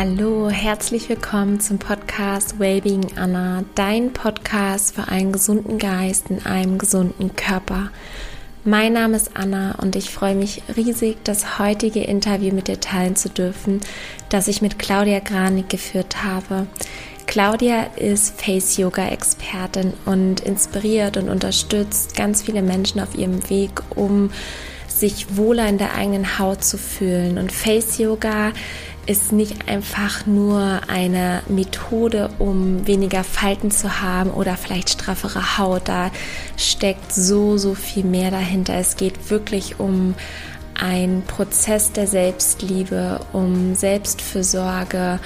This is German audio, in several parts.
Hallo, herzlich willkommen zum Podcast Wellbeing Anna, dein Podcast für einen gesunden Geist in einem gesunden Körper. Mein Name ist Anna und ich freue mich riesig, das heutige Interview mit dir teilen zu dürfen, das ich mit Claudia Granik geführt habe. Claudia ist Face Yoga Expertin und inspiriert und unterstützt ganz viele Menschen auf ihrem Weg, um sich wohler in der eigenen Haut zu fühlen. Und Face Yoga ist nicht einfach nur eine Methode, um weniger Falten zu haben oder vielleicht straffere Haut. Da steckt so, so viel mehr dahinter. Es geht wirklich um einen Prozess der Selbstliebe, um Selbstfürsorge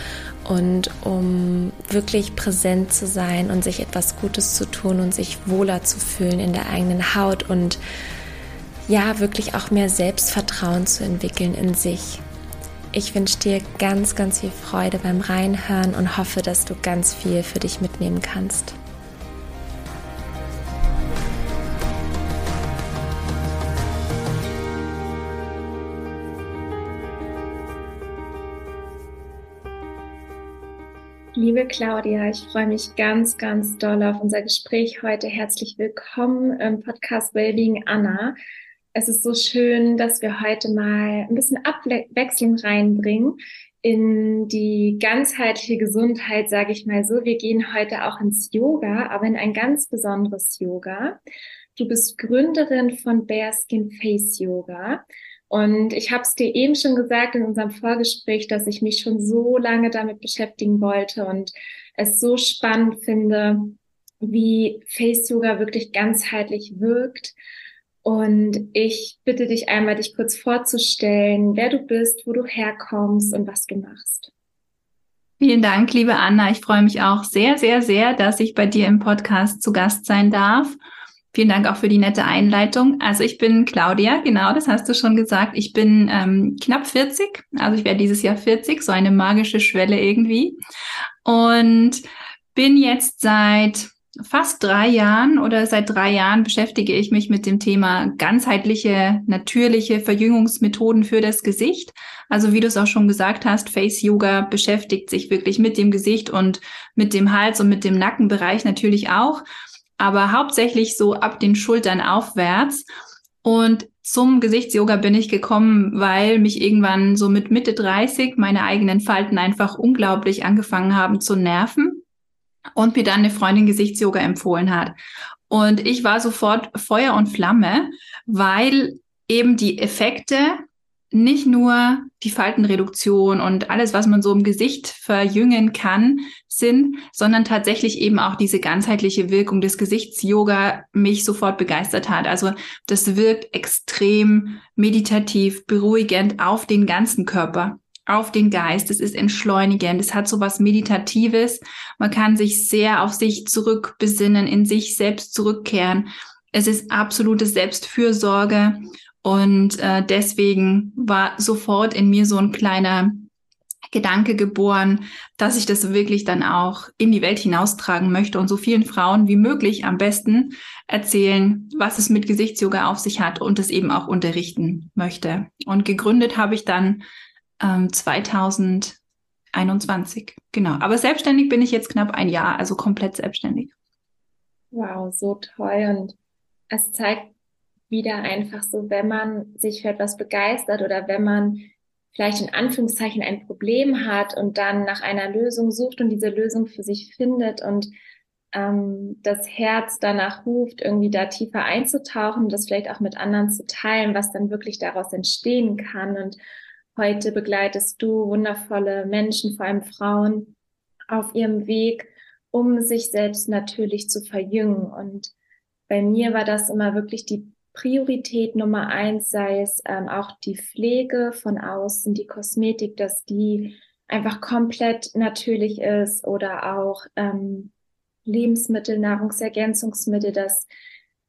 und um wirklich präsent zu sein und sich etwas Gutes zu tun und sich wohler zu fühlen in der eigenen Haut und ja, wirklich auch mehr Selbstvertrauen zu entwickeln in sich. Ich wünsche dir ganz, ganz viel Freude beim Reinhören und hoffe, dass du ganz viel für dich mitnehmen kannst. Liebe Claudia, ich freue mich ganz, ganz doll auf unser Gespräch heute. Herzlich willkommen im Podcast Wellbeing Anna es ist so schön, dass wir heute mal ein bisschen Abwechslung reinbringen in die ganzheitliche Gesundheit, sage ich mal so. Wir gehen heute auch ins Yoga, aber in ein ganz besonderes Yoga. Du bist Gründerin von Bearskin Face Yoga. Und ich habe es dir eben schon gesagt in unserem Vorgespräch, dass ich mich schon so lange damit beschäftigen wollte und es so spannend finde, wie Face Yoga wirklich ganzheitlich wirkt und ich bitte dich einmal, dich kurz vorzustellen, wer du bist, wo du herkommst und was du machst. Vielen Dank, liebe Anna. Ich freue mich auch sehr, sehr, sehr, dass ich bei dir im Podcast zu Gast sein darf. Vielen Dank auch für die nette Einleitung. Also ich bin Claudia, genau, das hast du schon gesagt. Ich bin ähm, knapp 40, also ich werde dieses Jahr 40, so eine magische Schwelle irgendwie. Und bin jetzt seit fast drei Jahren oder seit drei Jahren beschäftige ich mich mit dem Thema ganzheitliche, natürliche Verjüngungsmethoden für das Gesicht. Also wie du es auch schon gesagt hast, Face Yoga beschäftigt sich wirklich mit dem Gesicht und mit dem Hals und mit dem Nackenbereich natürlich auch, aber hauptsächlich so ab den Schultern aufwärts. Und zum Gesichtsyoga bin ich gekommen, weil mich irgendwann so mit Mitte 30 meine eigenen Falten einfach unglaublich angefangen haben zu nerven und mir dann eine Freundin Gesichtsyoga empfohlen hat. Und ich war sofort Feuer und Flamme, weil eben die Effekte nicht nur die Faltenreduktion und alles, was man so im Gesicht verjüngen kann, sind, sondern tatsächlich eben auch diese ganzheitliche Wirkung des Gesichtsyoga mich sofort begeistert hat. Also das wirkt extrem meditativ, beruhigend auf den ganzen Körper auf den Geist, es ist entschleunigend, es hat so was Meditatives. Man kann sich sehr auf sich zurückbesinnen, in sich selbst zurückkehren. Es ist absolute Selbstfürsorge und äh, deswegen war sofort in mir so ein kleiner Gedanke geboren, dass ich das wirklich dann auch in die Welt hinaustragen möchte und so vielen Frauen wie möglich am besten erzählen, was es mit Gesichtsyoga auf sich hat und es eben auch unterrichten möchte. Und gegründet habe ich dann ähm, 2021. Genau. Aber selbstständig bin ich jetzt knapp ein Jahr, also komplett selbstständig. Wow, so toll. Und es zeigt wieder einfach so, wenn man sich für etwas begeistert oder wenn man vielleicht in Anführungszeichen ein Problem hat und dann nach einer Lösung sucht und diese Lösung für sich findet und ähm, das Herz danach ruft, irgendwie da tiefer einzutauchen, das vielleicht auch mit anderen zu teilen, was dann wirklich daraus entstehen kann und Heute begleitest du wundervolle Menschen, vor allem Frauen, auf ihrem Weg, um sich selbst natürlich zu verjüngen. Und bei mir war das immer wirklich die Priorität Nummer eins, sei es ähm, auch die Pflege von außen, die Kosmetik, dass die einfach komplett natürlich ist oder auch ähm, Lebensmittel, Nahrungsergänzungsmittel, dass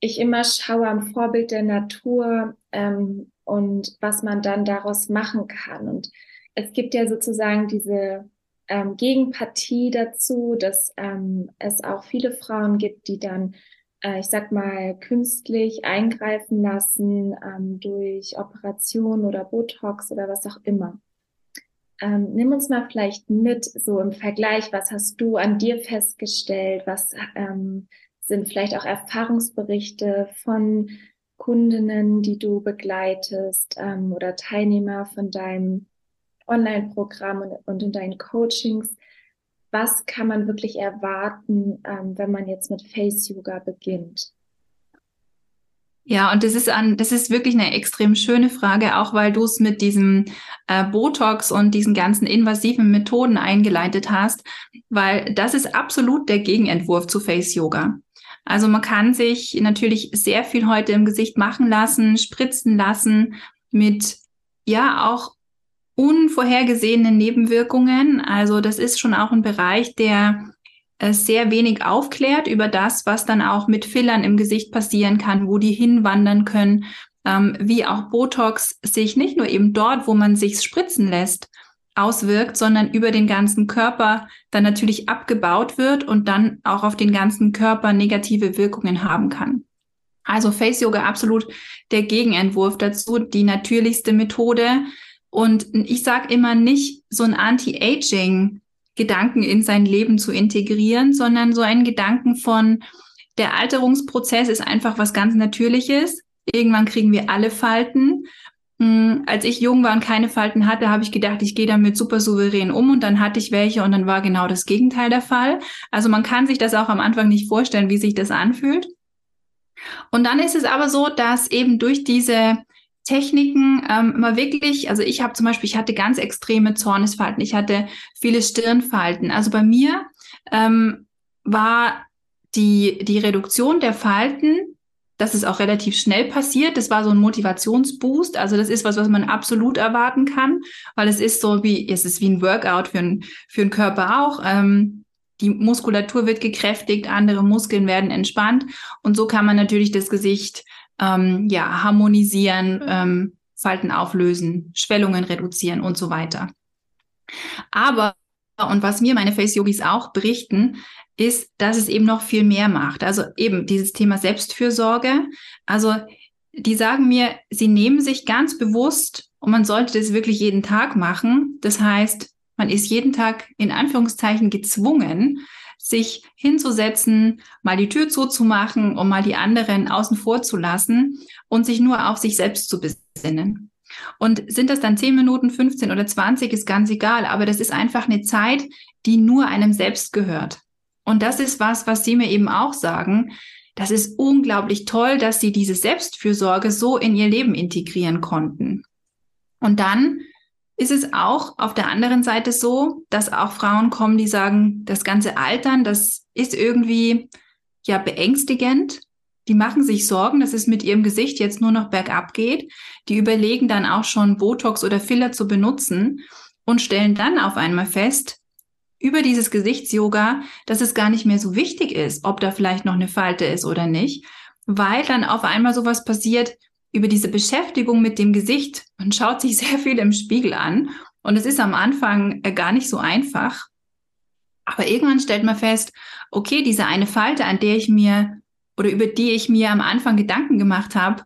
ich immer schaue am Vorbild der Natur, ähm, und was man dann daraus machen kann. Und es gibt ja sozusagen diese ähm, Gegenpartie dazu, dass ähm, es auch viele Frauen gibt, die dann, äh, ich sag mal, künstlich eingreifen lassen ähm, durch Operation oder Botox oder was auch immer. ähm, nimm uns mal vielleicht mit, so im Vergleich, was hast du an dir festgestellt, was ähm, sind vielleicht auch Erfahrungsberichte von Kundinnen, die du begleitest ähm, oder Teilnehmer von deinem Online-Programm und, und in deinen Coachings. Was kann man wirklich erwarten, ähm, wenn man jetzt mit Face Yoga beginnt? Ja, und das ist an, das ist wirklich eine extrem schöne Frage, auch weil du es mit diesem äh, Botox und diesen ganzen invasiven Methoden eingeleitet hast, weil das ist absolut der Gegenentwurf zu Face Yoga. Also man kann sich natürlich sehr viel heute im Gesicht machen lassen, spritzen lassen mit ja auch unvorhergesehenen Nebenwirkungen. Also das ist schon auch ein Bereich, der äh, sehr wenig aufklärt über das, was dann auch mit Fillern im Gesicht passieren kann, wo die hinwandern können, ähm, wie auch Botox sich nicht nur eben dort, wo man sich spritzen lässt, auswirkt, sondern über den ganzen Körper dann natürlich abgebaut wird und dann auch auf den ganzen Körper negative Wirkungen haben kann. Also Face Yoga absolut der Gegenentwurf dazu, die natürlichste Methode. Und ich sage immer nicht so ein Anti-Aging Gedanken in sein Leben zu integrieren, sondern so einen Gedanken von, der Alterungsprozess ist einfach was ganz Natürliches. Irgendwann kriegen wir alle Falten. Hm, als ich jung war und keine Falten hatte, habe ich gedacht, ich gehe damit super souverän um und dann hatte ich welche und dann war genau das Gegenteil der Fall. Also man kann sich das auch am Anfang nicht vorstellen, wie sich das anfühlt. Und dann ist es aber so, dass eben durch diese Techniken ähm, mal wirklich, also ich habe zum Beispiel, ich hatte ganz extreme Zornesfalten, ich hatte viele Stirnfalten. Also bei mir ähm, war die, die Reduktion der Falten, das ist auch relativ schnell passiert. Das war so ein Motivationsboost. Also das ist was, was man absolut erwarten kann, weil es ist so wie, es ist wie ein Workout für, ein, für den Körper auch. Ähm, die Muskulatur wird gekräftigt, andere Muskeln werden entspannt und so kann man natürlich das Gesicht ähm, ja, harmonisieren, ähm, Falten auflösen, Schwellungen reduzieren und so weiter. Aber, und was mir meine Face-Yogis auch berichten, ist, dass es eben noch viel mehr macht. Also eben dieses Thema Selbstfürsorge. Also die sagen mir, sie nehmen sich ganz bewusst und man sollte das wirklich jeden Tag machen. Das heißt, man ist jeden Tag in Anführungszeichen gezwungen, sich hinzusetzen, mal die Tür zuzumachen, um mal die anderen außen vor zu lassen und sich nur auf sich selbst zu besinnen. Und sind das dann 10 Minuten, 15 oder 20, ist ganz egal, aber das ist einfach eine Zeit, die nur einem selbst gehört. Und das ist was, was Sie mir eben auch sagen. Das ist unglaublich toll, dass Sie diese Selbstfürsorge so in Ihr Leben integrieren konnten. Und dann ist es auch auf der anderen Seite so, dass auch Frauen kommen, die sagen, das ganze Altern, das ist irgendwie ja beängstigend. Die machen sich Sorgen, dass es mit ihrem Gesicht jetzt nur noch bergab geht. Die überlegen dann auch schon Botox oder Filler zu benutzen und stellen dann auf einmal fest, über dieses Gesichtsyoga, dass es gar nicht mehr so wichtig ist, ob da vielleicht noch eine Falte ist oder nicht, weil dann auf einmal sowas passiert, über diese Beschäftigung mit dem Gesicht. Man schaut sich sehr viel im Spiegel an und es ist am Anfang äh, gar nicht so einfach. Aber irgendwann stellt man fest, okay, diese eine Falte, an der ich mir oder über die ich mir am Anfang Gedanken gemacht habe,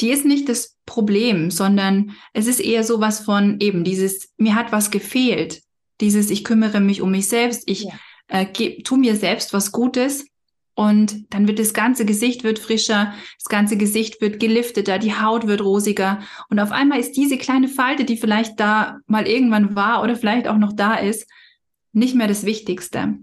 die ist nicht das Problem, sondern es ist eher sowas von eben dieses, mir hat was gefehlt. Dieses, ich kümmere mich um mich selbst, ich ja. äh, tu mir selbst was Gutes und dann wird das ganze Gesicht wird frischer, das ganze Gesicht wird gelifteter, die Haut wird rosiger. Und auf einmal ist diese kleine Falte, die vielleicht da mal irgendwann war oder vielleicht auch noch da ist, nicht mehr das Wichtigste.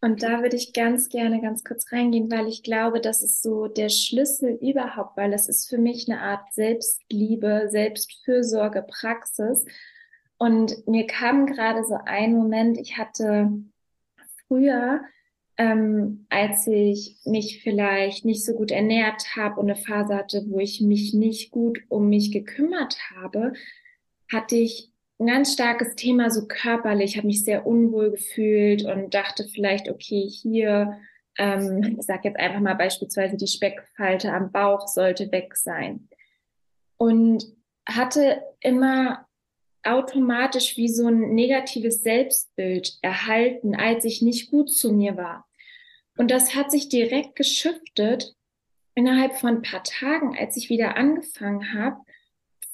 Und da würde ich ganz gerne ganz kurz reingehen, weil ich glaube, das ist so der Schlüssel überhaupt, weil das ist für mich eine Art Selbstliebe, Selbstfürsorge, Praxis. Und mir kam gerade so ein Moment, ich hatte früher ähm, als ich mich vielleicht nicht so gut ernährt habe und eine Phase hatte, wo ich mich nicht gut um mich gekümmert habe, hatte ich ein ganz starkes Thema so körperlich, habe mich sehr unwohl gefühlt und dachte vielleicht, okay, hier, ähm, ich sage jetzt einfach mal beispielsweise, die Speckfalte am Bauch sollte weg sein. Und hatte immer automatisch wie so ein negatives Selbstbild erhalten, als ich nicht gut zu mir war. Und das hat sich direkt geschiftet innerhalb von ein paar Tagen, als ich wieder angefangen habe,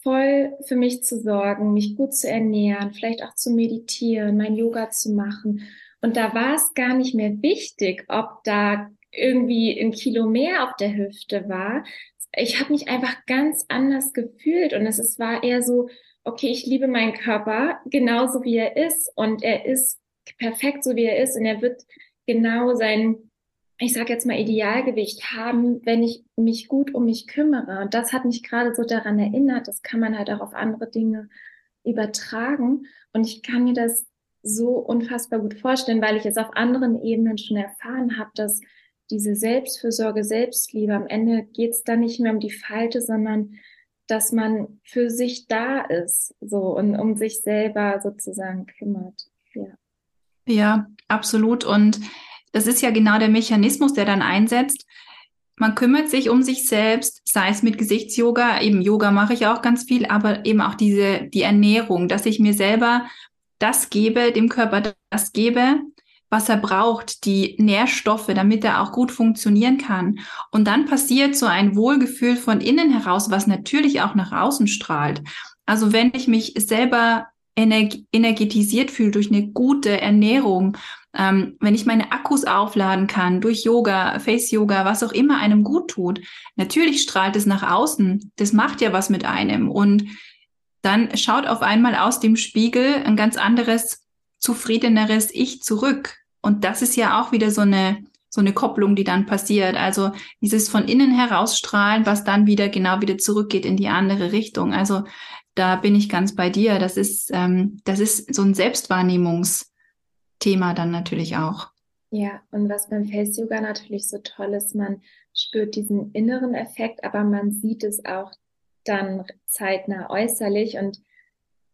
voll für mich zu sorgen, mich gut zu ernähren, vielleicht auch zu meditieren, mein Yoga zu machen. Und da war es gar nicht mehr wichtig, ob da irgendwie ein Kilo mehr auf der Hüfte war. Ich habe mich einfach ganz anders gefühlt und es, es war eher so, okay, ich liebe meinen Körper genauso wie er ist und er ist perfekt so wie er ist und er wird genau sein, ich sage jetzt mal Idealgewicht haben, wenn ich mich gut um mich kümmere. Und das hat mich gerade so daran erinnert, das kann man halt auch auf andere Dinge übertragen und ich kann mir das so unfassbar gut vorstellen, weil ich es auf anderen Ebenen schon erfahren habe, dass diese Selbstfürsorge, Selbstliebe, am Ende geht es dann nicht mehr um die Falte, sondern dass man für sich da ist, so und um sich selber sozusagen kümmert. Ja, ja absolut. Und das ist ja genau der Mechanismus, der dann einsetzt. Man kümmert sich um sich selbst, sei es mit Gesichtsyoga, eben Yoga mache ich auch ganz viel, aber eben auch diese, die Ernährung, dass ich mir selber das gebe, dem Körper das gebe, was er braucht, die Nährstoffe, damit er auch gut funktionieren kann. Und dann passiert so ein Wohlgefühl von innen heraus, was natürlich auch nach außen strahlt. Also wenn ich mich selber energ energetisiert fühle durch eine gute Ernährung, ähm, wenn ich meine Akkus aufladen kann durch Yoga, Face Yoga, was auch immer einem gut tut, natürlich strahlt es nach außen. Das macht ja was mit einem. Und dann schaut auf einmal aus dem Spiegel ein ganz anderes, zufriedeneres Ich zurück. Und das ist ja auch wieder so eine, so eine Kopplung, die dann passiert. Also dieses von innen herausstrahlen, was dann wieder genau wieder zurückgeht in die andere Richtung. Also da bin ich ganz bei dir. Das ist, ähm, das ist so ein Selbstwahrnehmungsthema dann natürlich auch. Ja, und was beim Face Yoga natürlich so toll ist, man spürt diesen inneren Effekt, aber man sieht es auch dann zeitnah äußerlich. Und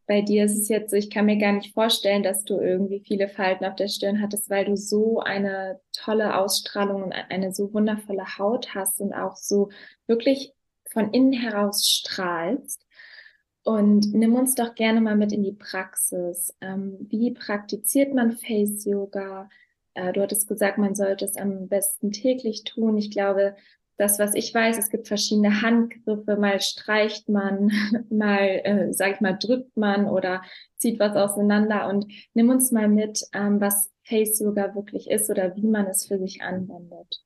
bei dir ist es jetzt so, ich kann mir gar nicht vorstellen, dass du irgendwie viele Falten auf der Stirn hattest, weil du so eine tolle Ausstrahlung und eine so wundervolle Haut hast und auch so wirklich von innen heraus strahlst. Und nimm uns doch gerne mal mit in die Praxis. Ähm, wie praktiziert man Face Yoga? Äh, du hattest gesagt, man sollte es am besten täglich tun. Ich glaube, das, was ich weiß, es gibt verschiedene Handgriffe, mal streicht man, mal, äh, sag ich mal, drückt man oder zieht was auseinander und nimm uns mal mit, ähm, was Face Yoga wirklich ist oder wie man es für sich anwendet.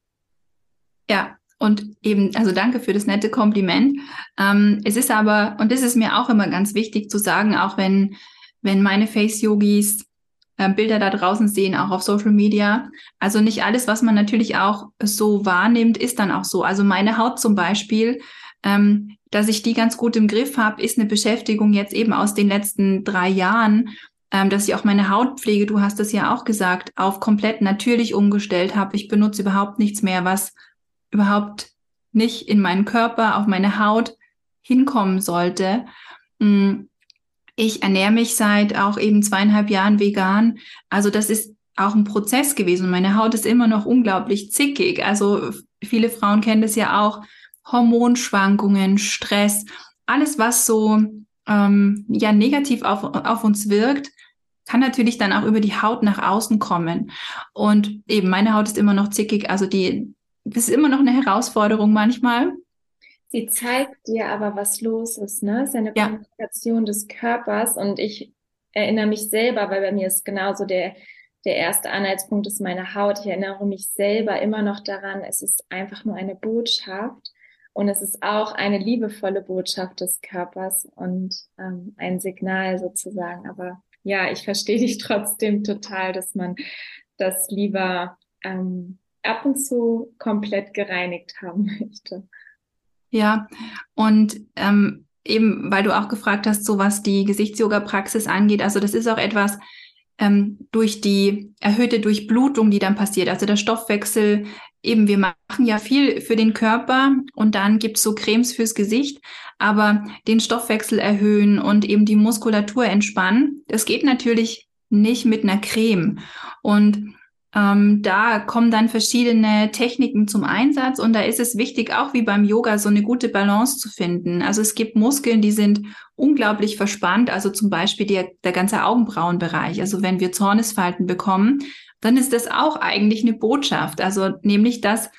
Ja, und eben, also danke für das nette Kompliment. Ähm, es ist aber, und das ist mir auch immer ganz wichtig zu sagen, auch wenn, wenn meine Face-Yogis äh, Bilder da draußen sehen, auch auf Social Media. Also nicht alles, was man natürlich auch so wahrnimmt, ist dann auch so. Also meine Haut zum Beispiel, ähm, dass ich die ganz gut im Griff habe, ist eine Beschäftigung jetzt eben aus den letzten drei Jahren, ähm, dass ich auch meine Hautpflege, du hast es ja auch gesagt, auf komplett natürlich umgestellt habe. Ich benutze überhaupt nichts mehr, was überhaupt nicht in meinen Körper, auf meine Haut hinkommen sollte. Mm, ich ernähre mich seit auch eben zweieinhalb Jahren vegan. Also das ist auch ein Prozess gewesen. Meine Haut ist immer noch unglaublich zickig. Also viele Frauen kennen das ja auch. Hormonschwankungen, Stress, alles, was so ähm, ja negativ auf, auf uns wirkt, kann natürlich dann auch über die Haut nach außen kommen. Und eben meine Haut ist immer noch zickig. Also die, das ist immer noch eine Herausforderung manchmal. Sie zeigt dir aber, was los ist, ne? Es ist eine ja. Kommunikation des Körpers und ich erinnere mich selber, weil bei mir ist genauso der, der erste Anhaltspunkt ist meine Haut. Ich erinnere mich selber immer noch daran, es ist einfach nur eine Botschaft und es ist auch eine liebevolle Botschaft des Körpers und ähm, ein Signal sozusagen. Aber ja, ich verstehe dich trotzdem total, dass man das lieber ähm, ab und zu komplett gereinigt haben möchte. Ja, und ähm, eben, weil du auch gefragt hast, so was die Gesichtsyoga-Praxis angeht, also das ist auch etwas ähm, durch die erhöhte Durchblutung, die dann passiert, also der Stoffwechsel, eben wir machen ja viel für den Körper und dann gibt's so Cremes fürs Gesicht, aber den Stoffwechsel erhöhen und eben die Muskulatur entspannen, das geht natürlich nicht mit einer Creme. Und ähm, da kommen dann verschiedene Techniken zum Einsatz und da ist es wichtig, auch wie beim Yoga, so eine gute Balance zu finden. Also es gibt Muskeln, die sind unglaublich verspannt, also zum Beispiel die, der ganze Augenbrauenbereich. Also wenn wir Zornesfalten bekommen, dann ist das auch eigentlich eine Botschaft. Also nämlich, dass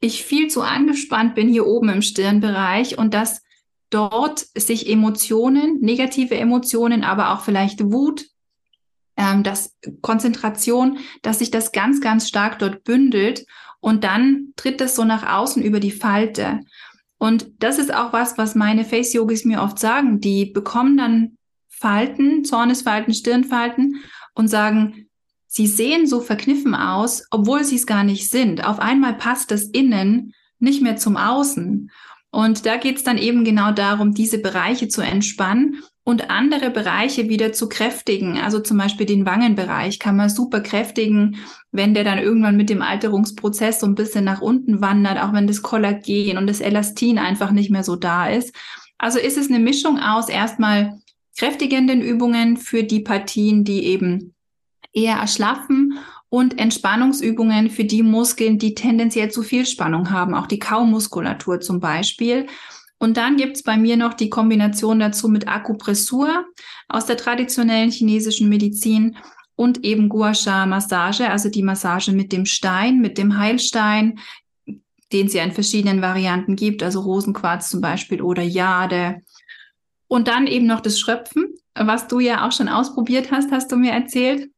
ich viel zu angespannt bin hier oben im Stirnbereich und dass dort sich Emotionen, negative Emotionen, aber auch vielleicht Wut, ähm, das Konzentration, dass sich das ganz, ganz stark dort bündelt und dann tritt es so nach außen über die Falte. Und das ist auch was, was meine Face-Yogis mir oft sagen. Die bekommen dann Falten, Zornesfalten, Stirnfalten und sagen, sie sehen so verkniffen aus, obwohl sie es gar nicht sind. Auf einmal passt das Innen nicht mehr zum Außen. Und da geht es dann eben genau darum, diese Bereiche zu entspannen und andere Bereiche wieder zu kräftigen. Also zum Beispiel den Wangenbereich kann man super kräftigen, wenn der dann irgendwann mit dem Alterungsprozess so ein bisschen nach unten wandert, auch wenn das Kollagen und das Elastin einfach nicht mehr so da ist. Also ist es eine Mischung aus erstmal kräftigenden Übungen für die Partien, die eben eher erschlaffen und Entspannungsübungen für die Muskeln, die tendenziell zu viel Spannung haben, auch die Kaumuskulatur zum Beispiel. Und dann gibt's bei mir noch die Kombination dazu mit Akupressur aus der traditionellen chinesischen Medizin und eben Gua Sha Massage, also die Massage mit dem Stein, mit dem Heilstein, den es ja in verschiedenen Varianten gibt, also Rosenquarz zum Beispiel oder Jade. Und dann eben noch das Schröpfen, was du ja auch schon ausprobiert hast, hast du mir erzählt.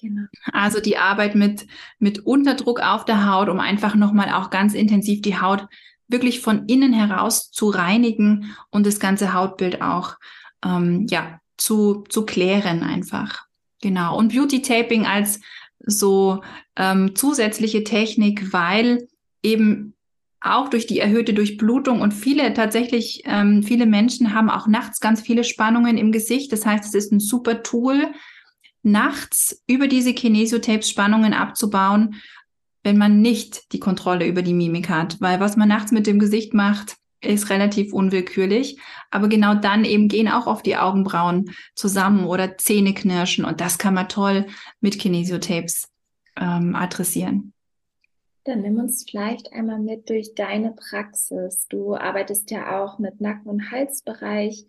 Genau. Also die Arbeit mit, mit Unterdruck auf der Haut, um einfach nochmal auch ganz intensiv die Haut wirklich von innen heraus zu reinigen und das ganze Hautbild auch ähm, ja, zu, zu klären einfach. Genau. Und Beauty Taping als so ähm, zusätzliche Technik, weil eben auch durch die erhöhte Durchblutung und viele tatsächlich, ähm, viele Menschen haben auch nachts ganz viele Spannungen im Gesicht. Das heißt, es ist ein super Tool, nachts über diese Kinesiotapes Spannungen abzubauen wenn man nicht die Kontrolle über die Mimik hat. Weil was man nachts mit dem Gesicht macht, ist relativ unwillkürlich. Aber genau dann eben gehen auch oft die Augenbrauen zusammen oder Zähne knirschen. Und das kann man toll mit Kinesiotapes ähm, adressieren. Dann nimm uns vielleicht einmal mit durch deine Praxis. Du arbeitest ja auch mit Nacken- und Halsbereich.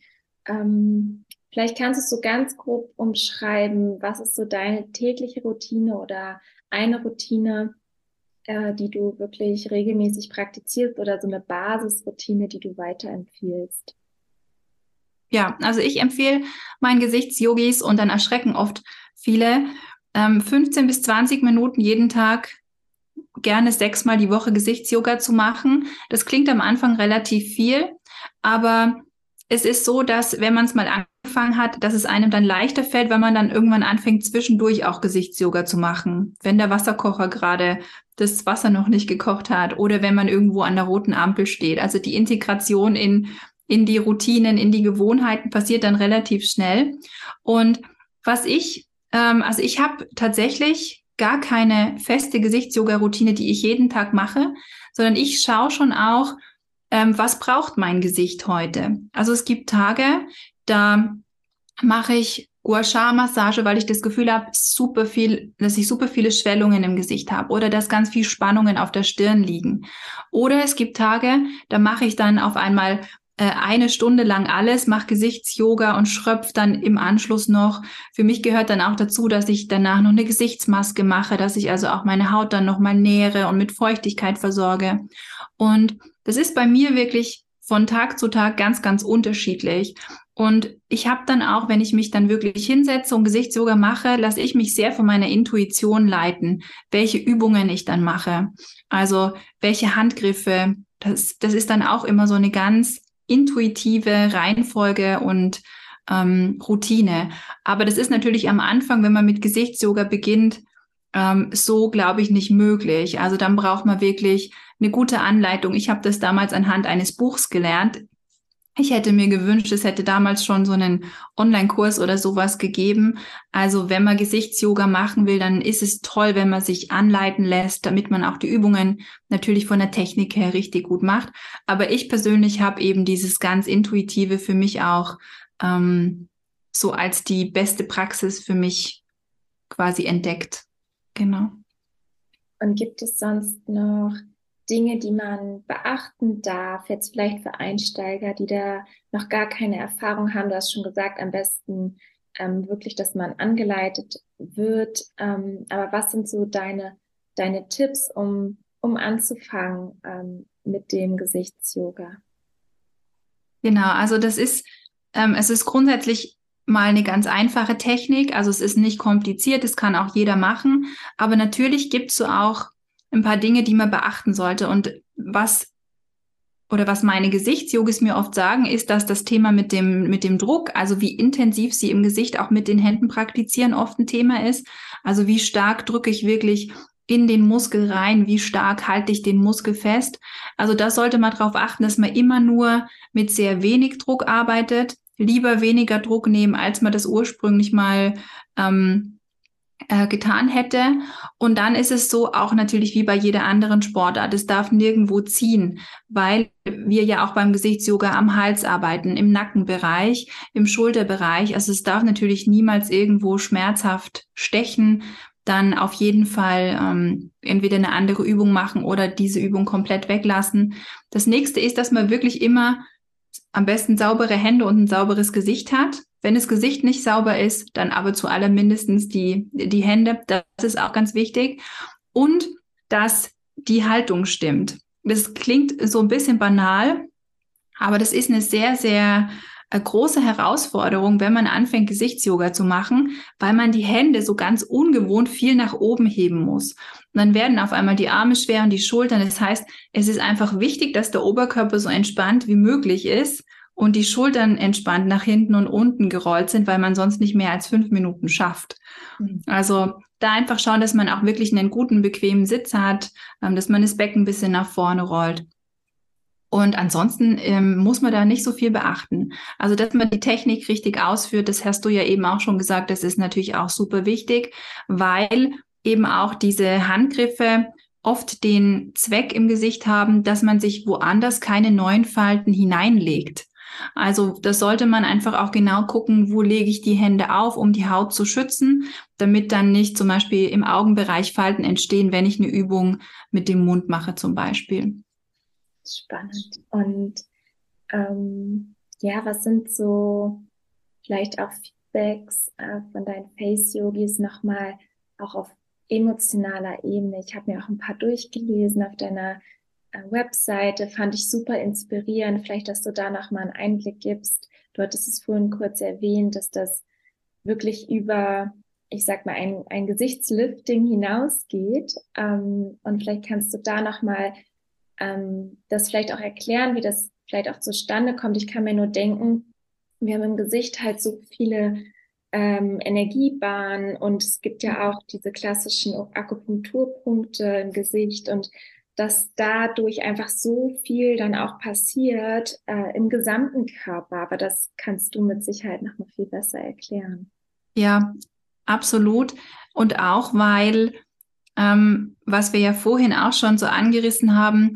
Ähm, vielleicht kannst du es so ganz grob umschreiben. Was ist so deine tägliche Routine oder eine Routine, äh, die du wirklich regelmäßig praktizierst oder so eine Basisroutine, die du weiterempfiehlst? Ja, also ich empfehle meinen Gesichtsyogis und dann erschrecken oft viele, ähm, 15 bis 20 Minuten jeden Tag gerne sechsmal die Woche Gesichtsyoga zu machen. Das klingt am Anfang relativ viel, aber es ist so, dass wenn man es mal angefangen hat, dass es einem dann leichter fällt, wenn man dann irgendwann anfängt, zwischendurch auch Gesichtsyoga zu machen. Wenn der Wasserkocher gerade das Wasser noch nicht gekocht hat oder wenn man irgendwo an der roten Ampel steht. Also die Integration in, in die Routinen, in die Gewohnheiten passiert dann relativ schnell. Und was ich, ähm, also ich habe tatsächlich gar keine feste Gesichtsyoga-Routine, die ich jeden Tag mache, sondern ich schaue schon auch, ähm, was braucht mein Gesicht heute. Also es gibt Tage, da mache ich Gua Sha Massage, weil ich das Gefühl habe, super viel, dass ich super viele Schwellungen im Gesicht habe oder dass ganz viel Spannungen auf der Stirn liegen. Oder es gibt Tage, da mache ich dann auf einmal äh, eine Stunde lang alles, mache Gesichtsyoga und schröpf dann im Anschluss noch. Für mich gehört dann auch dazu, dass ich danach noch eine Gesichtsmaske mache, dass ich also auch meine Haut dann nochmal nähere und mit Feuchtigkeit versorge. Und das ist bei mir wirklich von Tag zu Tag ganz, ganz unterschiedlich. Und ich habe dann auch, wenn ich mich dann wirklich hinsetze und Gesichtsyoga mache, lasse ich mich sehr von meiner Intuition leiten, welche Übungen ich dann mache. Also welche Handgriffe. Das, das ist dann auch immer so eine ganz intuitive Reihenfolge und ähm, Routine. Aber das ist natürlich am Anfang, wenn man mit Gesichtsyoga beginnt, ähm, so, glaube ich, nicht möglich. Also dann braucht man wirklich eine gute Anleitung. Ich habe das damals anhand eines Buchs gelernt. Ich hätte mir gewünscht, es hätte damals schon so einen Online-Kurs oder sowas gegeben. Also wenn man Gesichtsyoga machen will, dann ist es toll, wenn man sich anleiten lässt, damit man auch die Übungen natürlich von der Technik her richtig gut macht. Aber ich persönlich habe eben dieses ganz intuitive für mich auch ähm, so als die beste Praxis für mich quasi entdeckt. Genau. Und gibt es sonst noch Dinge, die man beachten darf, jetzt vielleicht für Einsteiger, die da noch gar keine Erfahrung haben? Du hast schon gesagt, am besten ähm, wirklich, dass man angeleitet wird. Ähm, aber was sind so deine, deine Tipps, um, um anzufangen ähm, mit dem Gesichtsyoga? Genau, also das ist, ähm, es ist grundsätzlich mal eine ganz einfache Technik. Also es ist nicht kompliziert, das kann auch jeder machen. Aber natürlich gibt es so auch ein paar Dinge, die man beachten sollte. Und was oder was meine Gesichtsyogis mir oft sagen, ist, dass das Thema mit dem, mit dem Druck, also wie intensiv sie im Gesicht auch mit den Händen praktizieren, oft ein Thema ist. Also wie stark drücke ich wirklich in den Muskel rein, wie stark halte ich den Muskel fest. Also da sollte man darauf achten, dass man immer nur mit sehr wenig Druck arbeitet, lieber weniger Druck nehmen, als man das ursprünglich mal ähm, äh, getan hätte. Und dann ist es so auch natürlich wie bei jeder anderen Sportart. Es darf nirgendwo ziehen, weil wir ja auch beim Gesichtsyoga am Hals arbeiten, im Nackenbereich, im Schulterbereich. Also es darf natürlich niemals irgendwo schmerzhaft stechen. Dann auf jeden Fall ähm, entweder eine andere Übung machen oder diese Übung komplett weglassen. Das nächste ist, dass man wirklich immer am besten saubere Hände und ein sauberes Gesicht hat. Wenn das Gesicht nicht sauber ist, dann aber zu allem mindestens die, die Hände. Das ist auch ganz wichtig. Und dass die Haltung stimmt. Das klingt so ein bisschen banal, aber das ist eine sehr, sehr eine große Herausforderung, wenn man anfängt, Gesichtsyoga zu machen, weil man die Hände so ganz ungewohnt viel nach oben heben muss. Und dann werden auf einmal die Arme schwer und die Schultern. Das heißt, es ist einfach wichtig, dass der Oberkörper so entspannt wie möglich ist und die Schultern entspannt nach hinten und unten gerollt sind, weil man sonst nicht mehr als fünf Minuten schafft. Mhm. Also da einfach schauen, dass man auch wirklich einen guten, bequemen Sitz hat, ähm, dass man das Becken ein bisschen nach vorne rollt. Und ansonsten ähm, muss man da nicht so viel beachten. Also, dass man die Technik richtig ausführt, das hast du ja eben auch schon gesagt, das ist natürlich auch super wichtig, weil eben auch diese Handgriffe oft den Zweck im Gesicht haben, dass man sich woanders keine neuen Falten hineinlegt. Also das sollte man einfach auch genau gucken, wo lege ich die Hände auf, um die Haut zu schützen, damit dann nicht zum Beispiel im Augenbereich Falten entstehen, wenn ich eine Übung mit dem Mund mache zum Beispiel. Spannend. Und ähm, ja, was sind so vielleicht auch Feedbacks äh, von deinen Face-Yogis nochmal auch auf emotionaler Ebene? Ich habe mir auch ein paar durchgelesen auf deiner äh, Webseite, fand ich super inspirierend. Vielleicht, dass du da nochmal einen Einblick gibst. Du hattest es vorhin kurz erwähnt, dass das wirklich über, ich sag mal, ein, ein Gesichtslifting hinausgeht. Ähm, und vielleicht kannst du da nochmal ähm, das vielleicht auch erklären, wie das vielleicht auch zustande kommt. Ich kann mir nur denken, wir haben im Gesicht halt so viele ähm, Energiebahnen und es gibt ja auch diese klassischen Akupunkturpunkte im Gesicht und dass dadurch einfach so viel dann auch passiert äh, im gesamten Körper. Aber das kannst du mit Sicherheit noch mal viel besser erklären. Ja, absolut. Und auch weil ähm, was wir ja vorhin auch schon so angerissen haben,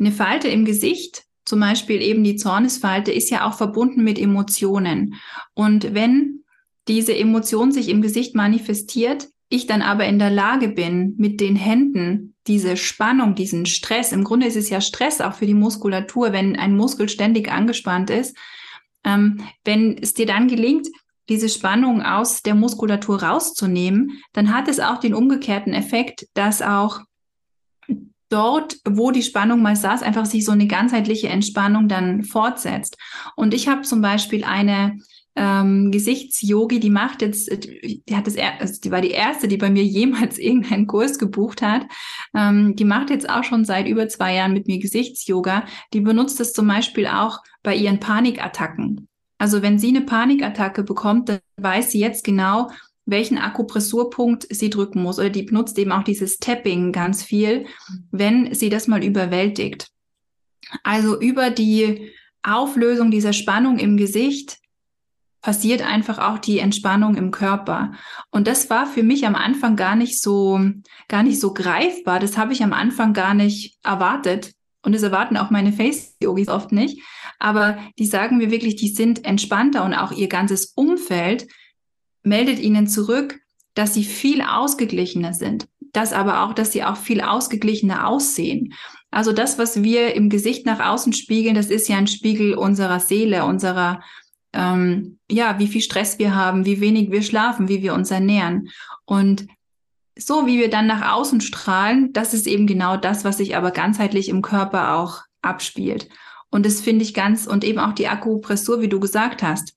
eine Falte im Gesicht, zum Beispiel eben die Zornesfalte, ist ja auch verbunden mit Emotionen. Und wenn diese Emotion sich im Gesicht manifestiert, ich dann aber in der Lage bin, mit den Händen diese Spannung, diesen Stress, im Grunde ist es ja Stress auch für die Muskulatur, wenn ein Muskel ständig angespannt ist, ähm, wenn es dir dann gelingt, diese Spannung aus der Muskulatur rauszunehmen, dann hat es auch den umgekehrten Effekt, dass auch dort, wo die Spannung mal saß, einfach sich so eine ganzheitliche Entspannung dann fortsetzt. Und ich habe zum Beispiel eine ähm, Gesichtsyogi, die macht jetzt, die hat das, also die war die erste, die bei mir jemals irgendeinen Kurs gebucht hat. Ähm, die macht jetzt auch schon seit über zwei Jahren mit mir Gesichtsyoga. Die benutzt das zum Beispiel auch bei ihren Panikattacken. Also wenn sie eine Panikattacke bekommt, dann weiß sie jetzt genau, welchen Akupressurpunkt sie drücken muss. Oder die benutzt eben auch dieses Tapping ganz viel, wenn sie das mal überwältigt. Also über die Auflösung dieser Spannung im Gesicht passiert einfach auch die Entspannung im Körper. Und das war für mich am Anfang gar nicht so, gar nicht so greifbar. Das habe ich am Anfang gar nicht erwartet. Und das erwarten auch meine Face-Yogis oft nicht. Aber die sagen mir wirklich, die sind entspannter und auch ihr ganzes Umfeld meldet ihnen zurück, dass sie viel ausgeglichener sind. Das aber auch, dass sie auch viel ausgeglichener aussehen. Also das, was wir im Gesicht nach außen spiegeln, das ist ja ein Spiegel unserer Seele, unserer, ähm, ja, wie viel Stress wir haben, wie wenig wir schlafen, wie wir uns ernähren. Und so wie wir dann nach außen strahlen, das ist eben genau das, was sich aber ganzheitlich im Körper auch abspielt. Und das finde ich ganz, und eben auch die Akupressur, wie du gesagt hast.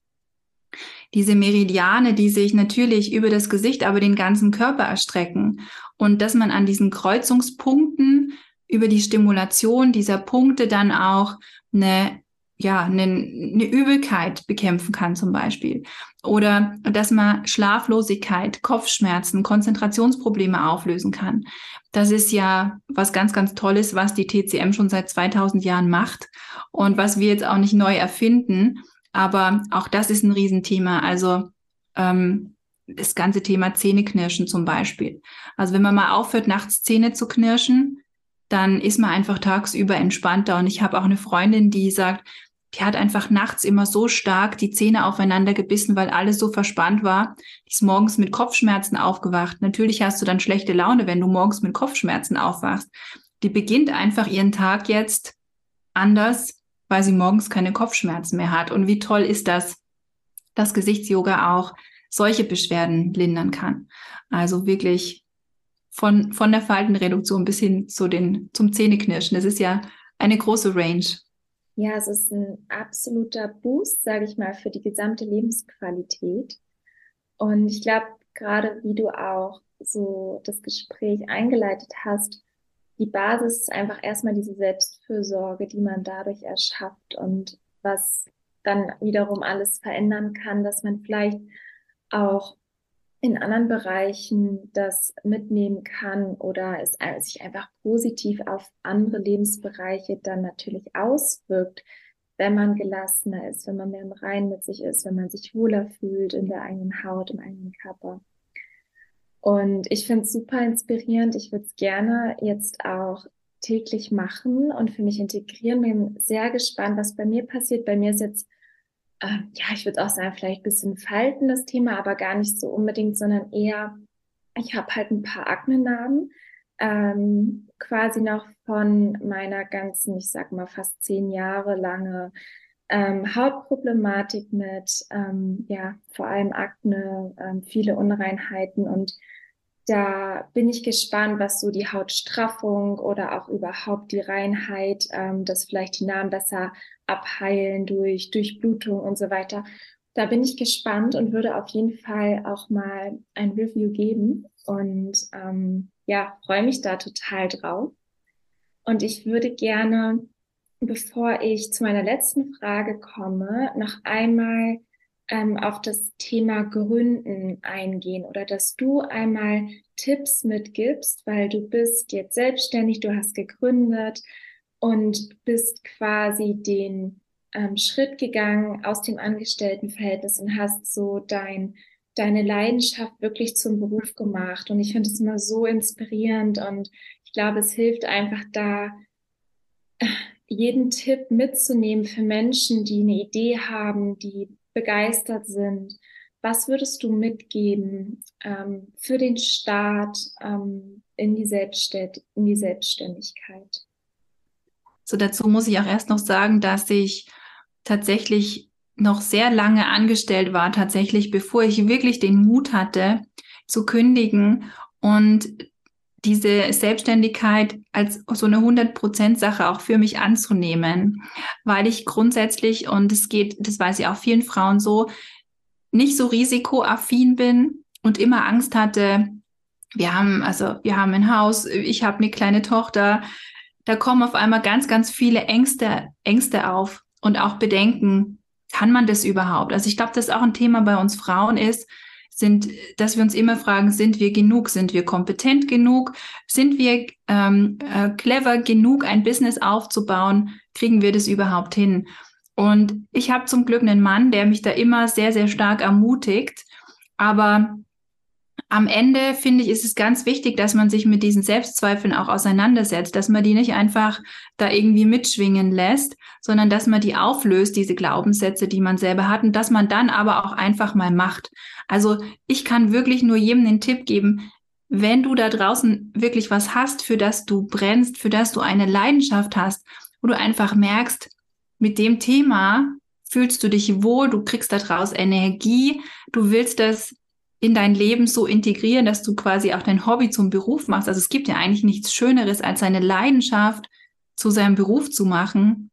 Diese Meridiane, die sich natürlich über das Gesicht, aber den ganzen Körper erstrecken. Und dass man an diesen Kreuzungspunkten über die Stimulation dieser Punkte dann auch eine ja, eine, eine Übelkeit bekämpfen kann zum Beispiel. Oder dass man Schlaflosigkeit, Kopfschmerzen, Konzentrationsprobleme auflösen kann. Das ist ja was ganz, ganz Tolles, was die TCM schon seit 2000 Jahren macht und was wir jetzt auch nicht neu erfinden. Aber auch das ist ein Riesenthema. Also ähm, das ganze Thema Zähneknirschen zum Beispiel. Also wenn man mal aufhört, nachts Zähne zu knirschen, dann ist man einfach tagsüber entspannter. Und ich habe auch eine Freundin, die sagt, die hat einfach nachts immer so stark die Zähne aufeinander gebissen, weil alles so verspannt war. Die ist morgens mit Kopfschmerzen aufgewacht. Natürlich hast du dann schlechte Laune, wenn du morgens mit Kopfschmerzen aufwachst. Die beginnt einfach ihren Tag jetzt anders, weil sie morgens keine Kopfschmerzen mehr hat. Und wie toll ist das, dass Gesichtsyoga auch solche Beschwerden lindern kann. Also wirklich von, von der Faltenreduktion bis hin zu den, zum Zähneknirschen. Das ist ja eine große Range. Ja, es ist ein absoluter Boost, sage ich mal, für die gesamte Lebensqualität. Und ich glaube, gerade wie du auch so das Gespräch eingeleitet hast, die Basis ist einfach erstmal diese Selbstfürsorge, die man dadurch erschafft und was dann wiederum alles verändern kann, dass man vielleicht auch in anderen Bereichen das mitnehmen kann oder es sich einfach positiv auf andere Lebensbereiche dann natürlich auswirkt, wenn man gelassener ist, wenn man mehr im Rein mit sich ist, wenn man sich wohler fühlt in der eigenen Haut, im eigenen Körper. Und ich finde es super inspirierend. Ich würde es gerne jetzt auch täglich machen und für mich integrieren. Bin sehr gespannt, was bei mir passiert. Bei mir ist jetzt äh, ja, ich würde auch sagen, vielleicht ein bisschen Falten das Thema, aber gar nicht so unbedingt, sondern eher, ich habe halt ein paar Aknenarben, ähm, quasi noch von meiner ganzen, ich sag mal, fast zehn Jahre lange ähm, Hautproblematik mit, ähm, ja, vor allem Akne, ähm, viele Unreinheiten und da bin ich gespannt, was so die Hautstraffung oder auch überhaupt die Reinheit, ähm, dass vielleicht die Narben besser abheilen durch Durchblutung und so weiter. Da bin ich gespannt und würde auf jeden Fall auch mal ein Review geben und ähm, ja, freue mich da total drauf. Und ich würde gerne, bevor ich zu meiner letzten Frage komme, noch einmal ähm, auf das Thema Gründen eingehen oder dass du einmal Tipps mitgibst, weil du bist jetzt selbstständig, du hast gegründet und bist quasi den ähm, Schritt gegangen aus dem Angestelltenverhältnis und hast so dein deine Leidenschaft wirklich zum Beruf gemacht. Und ich finde es immer so inspirierend und ich glaube, es hilft einfach da, jeden Tipp mitzunehmen für Menschen, die eine Idee haben, die begeistert sind. Was würdest du mitgeben ähm, für den Start ähm, in, die Selbstständ in die Selbstständigkeit? So dazu muss ich auch erst noch sagen, dass ich tatsächlich noch sehr lange angestellt war, tatsächlich bevor ich wirklich den Mut hatte zu kündigen und diese Selbstständigkeit als so eine 100% Sache auch für mich anzunehmen, weil ich grundsätzlich, und es geht, das weiß ich auch vielen Frauen so, nicht so risikoaffin bin und immer Angst hatte, wir haben, also wir haben ein Haus, ich habe eine kleine Tochter, da kommen auf einmal ganz, ganz viele Ängste, Ängste auf und auch Bedenken. Kann man das überhaupt? Also ich glaube, das auch ein Thema bei uns Frauen ist, sind, dass wir uns immer fragen, sind wir genug, sind wir kompetent genug, sind wir ähm, äh, clever genug, ein Business aufzubauen, kriegen wir das überhaupt hin? Und ich habe zum Glück einen Mann, der mich da immer sehr, sehr stark ermutigt. Aber am Ende finde ich, ist es ganz wichtig, dass man sich mit diesen Selbstzweifeln auch auseinandersetzt, dass man die nicht einfach da irgendwie mitschwingen lässt, sondern dass man die auflöst, diese Glaubenssätze, die man selber hat und dass man dann aber auch einfach mal macht. Also ich kann wirklich nur jedem den Tipp geben, wenn du da draußen wirklich was hast, für das du brennst, für das du eine Leidenschaft hast, wo du einfach merkst, mit dem Thema fühlst du dich wohl, du kriegst daraus Energie, du willst das in dein Leben so integrieren, dass du quasi auch dein Hobby zum Beruf machst. Also es gibt ja eigentlich nichts Schöneres, als seine Leidenschaft zu seinem Beruf zu machen.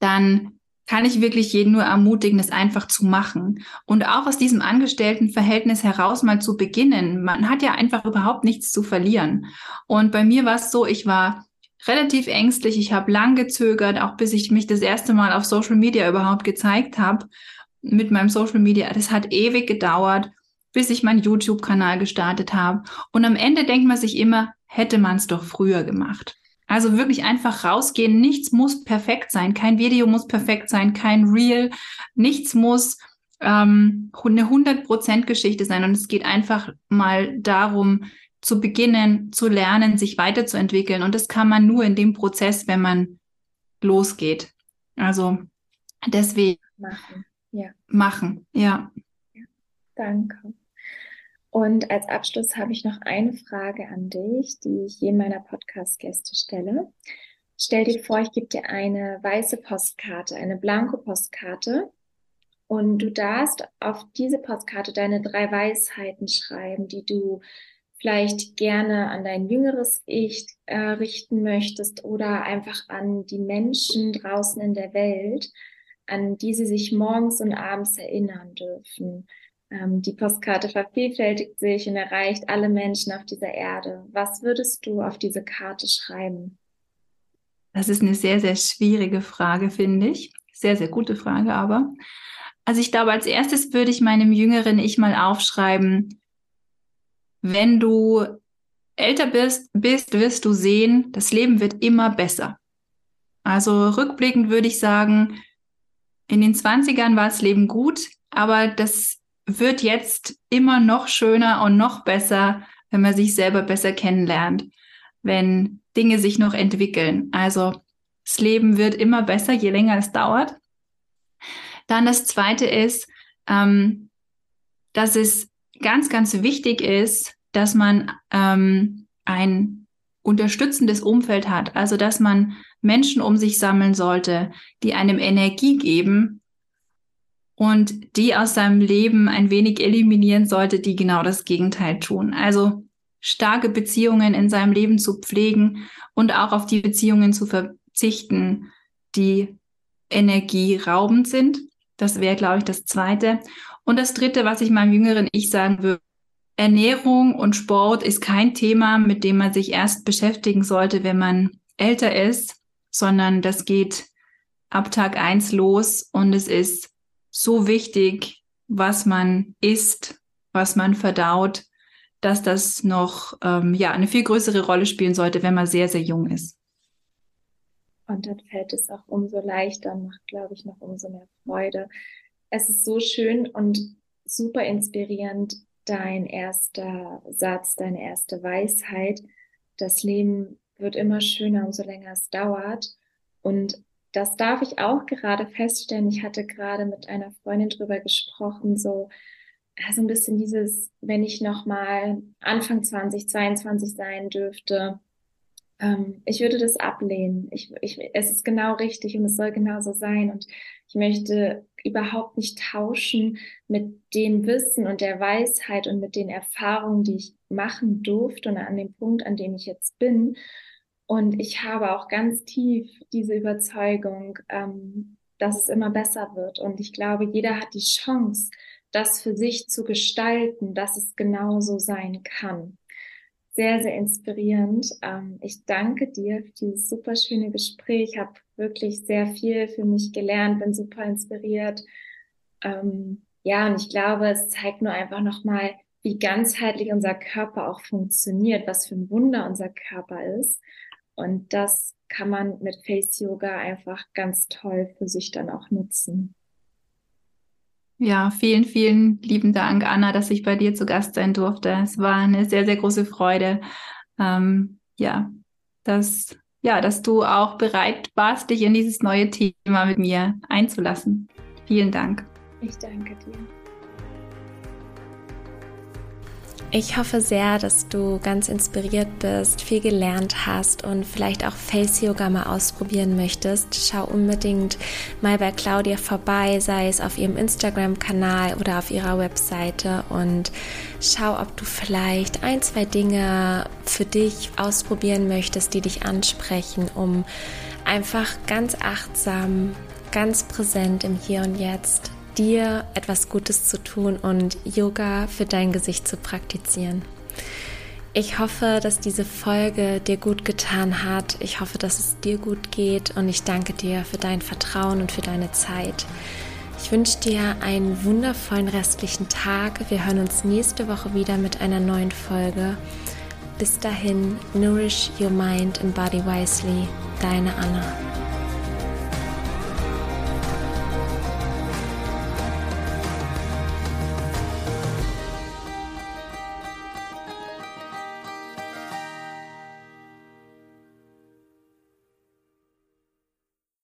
dann kann ich wirklich jeden nur ermutigen, es einfach zu machen. Und auch aus diesem Angestelltenverhältnis heraus mal zu beginnen. Man hat ja einfach überhaupt nichts zu verlieren. Und bei mir war es so, ich war relativ ängstlich. Ich habe lang gezögert, auch bis ich mich das erste Mal auf Social Media überhaupt gezeigt habe mit meinem Social Media. Das hat ewig gedauert, bis ich meinen YouTube-Kanal gestartet habe. Und am Ende denkt man sich immer, hätte man es doch früher gemacht. Also wirklich einfach rausgehen. Nichts muss perfekt sein. Kein Video muss perfekt sein, kein Reel. Nichts muss ähm, eine 100% Geschichte sein. Und es geht einfach mal darum, zu beginnen, zu lernen, sich weiterzuentwickeln. Und das kann man nur in dem Prozess, wenn man losgeht. Also deswegen machen. Ja. Machen, ja. ja. Danke. Und als Abschluss habe ich noch eine Frage an dich, die ich jedem meiner Podcast-Gäste stelle. Stell dir vor, ich gebe dir eine weiße Postkarte, eine blanko Postkarte. Und du darfst auf diese Postkarte deine drei Weisheiten schreiben, die du vielleicht gerne an dein jüngeres Ich äh, richten möchtest oder einfach an die Menschen draußen in der Welt, an die sie sich morgens und abends erinnern dürfen. Ähm, die Postkarte vervielfältigt sich und erreicht alle Menschen auf dieser Erde. Was würdest du auf diese Karte schreiben? Das ist eine sehr, sehr schwierige Frage, finde ich. Sehr, sehr gute Frage aber. Also ich glaube, als erstes würde ich meinem jüngeren Ich mal aufschreiben, wenn du älter bist, bist, wirst du sehen, das Leben wird immer besser. Also rückblickend würde ich sagen, in den 20ern war das Leben gut, aber das wird jetzt immer noch schöner und noch besser, wenn man sich selber besser kennenlernt, wenn Dinge sich noch entwickeln. Also das Leben wird immer besser, je länger es dauert. Dann das Zweite ist, ähm, dass es ganz, ganz wichtig ist, dass man ähm, ein unterstützendes Umfeld hat, also dass man Menschen um sich sammeln sollte, die einem Energie geben, und die aus seinem Leben ein wenig eliminieren sollte, die genau das Gegenteil tun. Also starke Beziehungen in seinem Leben zu pflegen und auch auf die Beziehungen zu verzichten, die energieraubend sind. Das wäre, glaube ich, das Zweite. Und das Dritte, was ich meinem jüngeren Ich sagen würde, Ernährung und Sport ist kein Thema, mit dem man sich erst beschäftigen sollte, wenn man älter ist, sondern das geht ab Tag eins los und es ist so wichtig, was man isst, was man verdaut, dass das noch ähm, ja eine viel größere Rolle spielen sollte, wenn man sehr sehr jung ist. Und dann fällt es auch umso leichter, macht glaube ich noch umso mehr Freude. Es ist so schön und super inspirierend, dein erster Satz, deine erste Weisheit. Das Leben wird immer schöner, umso länger es dauert. Und das darf ich auch gerade feststellen. Ich hatte gerade mit einer Freundin drüber gesprochen, so also ein bisschen dieses, wenn ich noch mal Anfang 2022 sein dürfte, ähm, ich würde das ablehnen. Ich, ich, es ist genau richtig und es soll genauso sein. Und ich möchte überhaupt nicht tauschen mit dem Wissen und der Weisheit und mit den Erfahrungen, die ich machen durfte und an dem Punkt, an dem ich jetzt bin. Und ich habe auch ganz tief diese Überzeugung, ähm, dass es immer besser wird. Und ich glaube, jeder hat die Chance, das für sich zu gestalten, dass es genauso sein kann. Sehr, sehr inspirierend. Ähm, ich danke dir für dieses super schöne Gespräch. Ich habe wirklich sehr viel für mich gelernt, bin super inspiriert. Ähm, ja, und ich glaube, es zeigt nur einfach nochmal, wie ganzheitlich unser Körper auch funktioniert, was für ein Wunder unser Körper ist. Und das kann man mit Face Yoga einfach ganz toll für sich dann auch nutzen. Ja, vielen, vielen lieben Dank, Anna, dass ich bei dir zu Gast sein durfte. Es war eine sehr, sehr große Freude. Ähm, ja, dass, ja, dass du auch bereit warst, dich in dieses neue Thema mit mir einzulassen. Vielen Dank. Ich danke dir. Ich hoffe sehr, dass du ganz inspiriert bist, viel gelernt hast und vielleicht auch Face Yoga mal ausprobieren möchtest. Schau unbedingt mal bei Claudia vorbei, sei es auf ihrem Instagram-Kanal oder auf ihrer Webseite und schau, ob du vielleicht ein, zwei Dinge für dich ausprobieren möchtest, die dich ansprechen, um einfach ganz achtsam, ganz präsent im Hier und Jetzt dir etwas Gutes zu tun und Yoga für dein Gesicht zu praktizieren. Ich hoffe, dass diese Folge dir gut getan hat. Ich hoffe, dass es dir gut geht und ich danke dir für dein Vertrauen und für deine Zeit. Ich wünsche dir einen wundervollen restlichen Tag. Wir hören uns nächste Woche wieder mit einer neuen Folge. Bis dahin, nourish your mind and body wisely. Deine Anna.